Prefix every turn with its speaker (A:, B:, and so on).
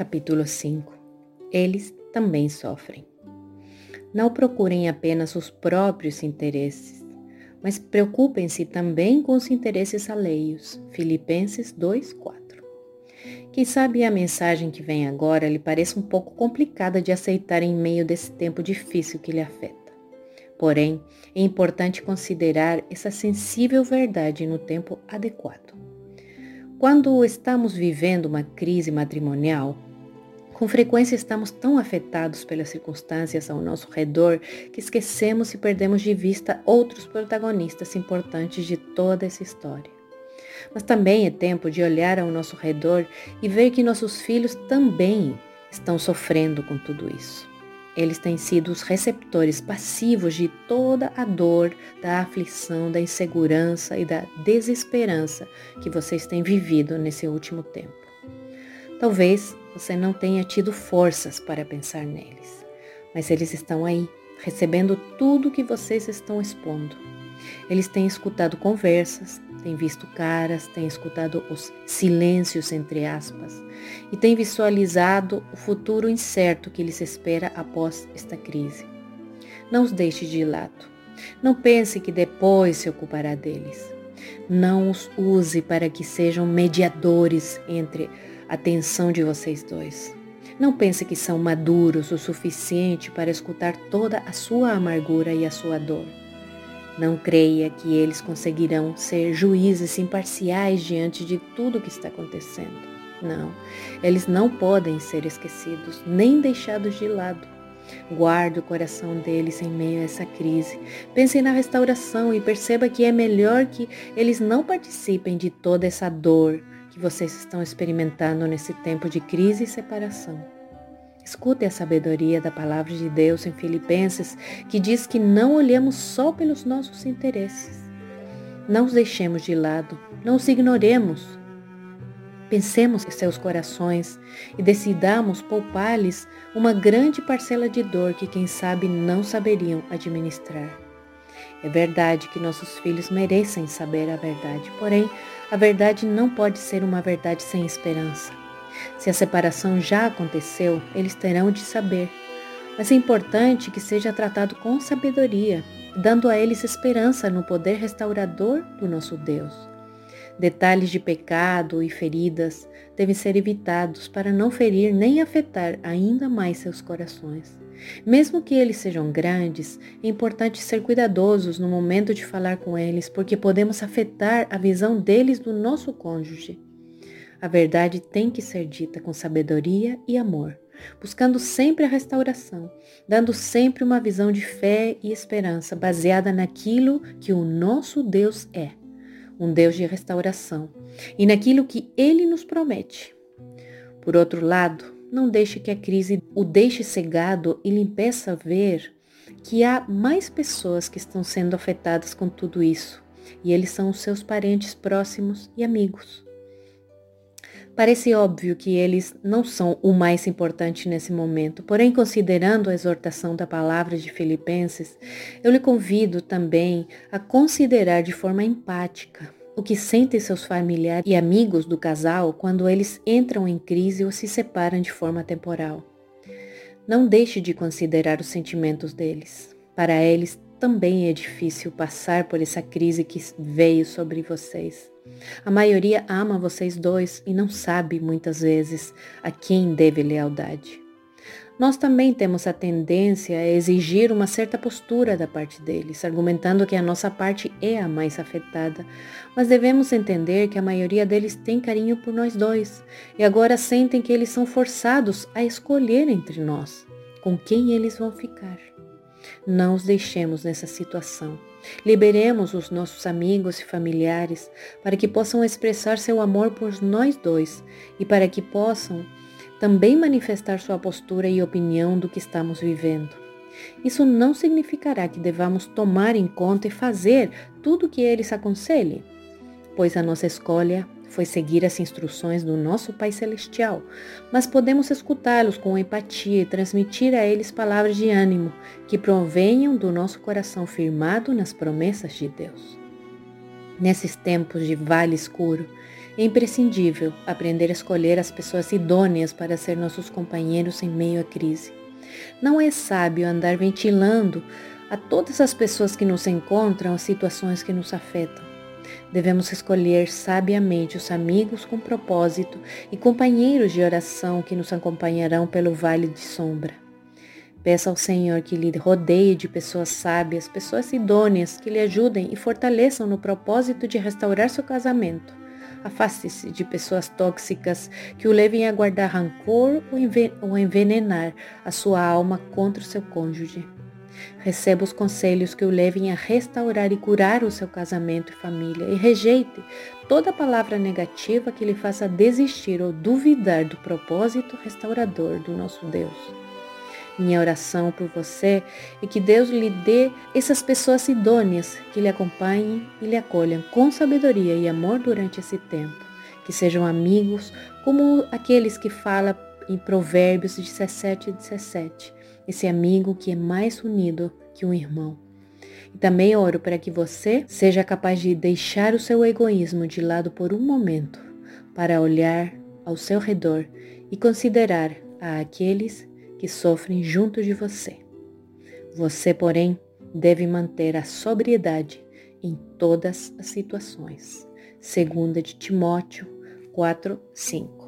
A: Capítulo 5 Eles também sofrem. Não procurem apenas os próprios interesses, mas preocupem-se também com os interesses alheios. Filipenses 2:4. Quem sabe a mensagem que vem agora lhe pareça um pouco complicada de aceitar em meio desse tempo difícil que lhe afeta. Porém, é importante considerar essa sensível verdade no tempo adequado. Quando estamos vivendo uma crise matrimonial, com frequência estamos tão afetados pelas circunstâncias ao nosso redor que esquecemos e perdemos de vista outros protagonistas importantes de toda essa história. Mas também é tempo de olhar ao nosso redor e ver que nossos filhos também estão sofrendo com tudo isso. Eles têm sido os receptores passivos de toda a dor, da aflição, da insegurança e da desesperança que vocês têm vivido nesse último tempo. Talvez você não tenha tido forças para pensar neles, mas eles estão aí, recebendo tudo que vocês estão expondo. Eles têm escutado conversas, têm visto caras, têm escutado os silêncios entre aspas e têm visualizado o futuro incerto que lhes espera após esta crise. Não os deixe de lado. Não pense que depois se ocupará deles. Não os use para que sejam mediadores entre a tensão de vocês dois. Não pense que são maduros o suficiente para escutar toda a sua amargura e a sua dor. Não creia que eles conseguirão ser juízes imparciais diante de tudo o que está acontecendo. Não, eles não podem ser esquecidos, nem deixados de lado. Guarde o coração deles em meio a essa crise. Pense na restauração e perceba que é melhor que eles não participem de toda essa dor, que vocês estão experimentando nesse tempo de crise e separação. Escute a sabedoria da palavra de Deus em Filipenses, que diz que não olhemos só pelos nossos interesses. Não os deixemos de lado, não os ignoremos. Pensemos em seus corações e decidamos poupar-lhes uma grande parcela de dor que, quem sabe, não saberiam administrar. É verdade que nossos filhos merecem saber a verdade, porém, a verdade não pode ser uma verdade sem esperança. Se a separação já aconteceu, eles terão de saber. Mas é importante que seja tratado com sabedoria, dando a eles esperança no poder restaurador do nosso Deus. Detalhes de pecado e feridas devem ser evitados para não ferir nem afetar ainda mais seus corações. Mesmo que eles sejam grandes, é importante ser cuidadosos no momento de falar com eles, porque podemos afetar a visão deles do nosso cônjuge. A verdade tem que ser dita com sabedoria e amor, buscando sempre a restauração, dando sempre uma visão de fé e esperança baseada naquilo que o nosso Deus é, um Deus de restauração, e naquilo que ele nos promete. Por outro lado, não deixe que a crise o deixe cegado e lhe impeça ver que há mais pessoas que estão sendo afetadas com tudo isso, e eles são os seus parentes próximos e amigos. Parece óbvio que eles não são o mais importante nesse momento, porém, considerando a exortação da palavra de Filipenses, eu lhe convido também a considerar de forma empática o que sentem seus familiares e amigos do casal quando eles entram em crise ou se separam de forma temporal. Não deixe de considerar os sentimentos deles. Para eles também é difícil passar por essa crise que veio sobre vocês. A maioria ama vocês dois e não sabe muitas vezes a quem deve lealdade nós também temos a tendência a exigir uma certa postura da parte deles, argumentando que a nossa parte é a mais afetada. Mas devemos entender que a maioria deles tem carinho por nós dois e agora sentem que eles são forçados a escolher entre nós com quem eles vão ficar. Não os deixemos nessa situação. Liberemos os nossos amigos e familiares para que possam expressar seu amor por nós dois e para que possam também manifestar sua postura e opinião do que estamos vivendo. Isso não significará que devamos tomar em conta e fazer tudo o que eles aconselhem, pois a nossa escolha foi seguir as instruções do nosso Pai Celestial, mas podemos escutá-los com empatia e transmitir a eles palavras de ânimo que provenham do nosso coração firmado nas promessas de Deus. Nesses tempos de vale escuro, É imprescindível aprender a escolher as pessoas idôneas para ser nossos companheiros em meio à crise. Não é sábio andar ventilando a todas as pessoas que nos encontram as situações que nos afetam. Devemos escolher sabiamente os amigos com propósito e companheiros de oração que nos acompanharão pelo vale de sombra. Peça ao Senhor que lhe rodeie de pessoas sábias, pessoas idôneas que lhe ajudem e fortaleçam no propósito de restaurar seu casamento. Afaste-se de pessoas tóxicas que o levem a guardar rancor ou envenenar a sua alma contra o seu cônjuge. Receba os conselhos que o levem a restaurar e curar o seu casamento e família e rejeite toda palavra negativa que lhe faça desistir ou duvidar do propósito restaurador do nosso Deus. Minha oração por você é que Deus lhe dê essas pessoas idôneas que lhe acompanhem e lhe acolham com sabedoria e amor durante esse tempo. Que sejam amigos como aqueles que fala em Provérbios 17 e 17. Esse amigo que é mais unido que um irmão. E também oro para que você seja capaz de deixar o seu egoísmo de lado por um momento para olhar ao seu redor e considerar a aqueles que sofrem junto de você. Você, porém, deve manter a sobriedade em todas as situações. Segunda de Timóteo 4, 5.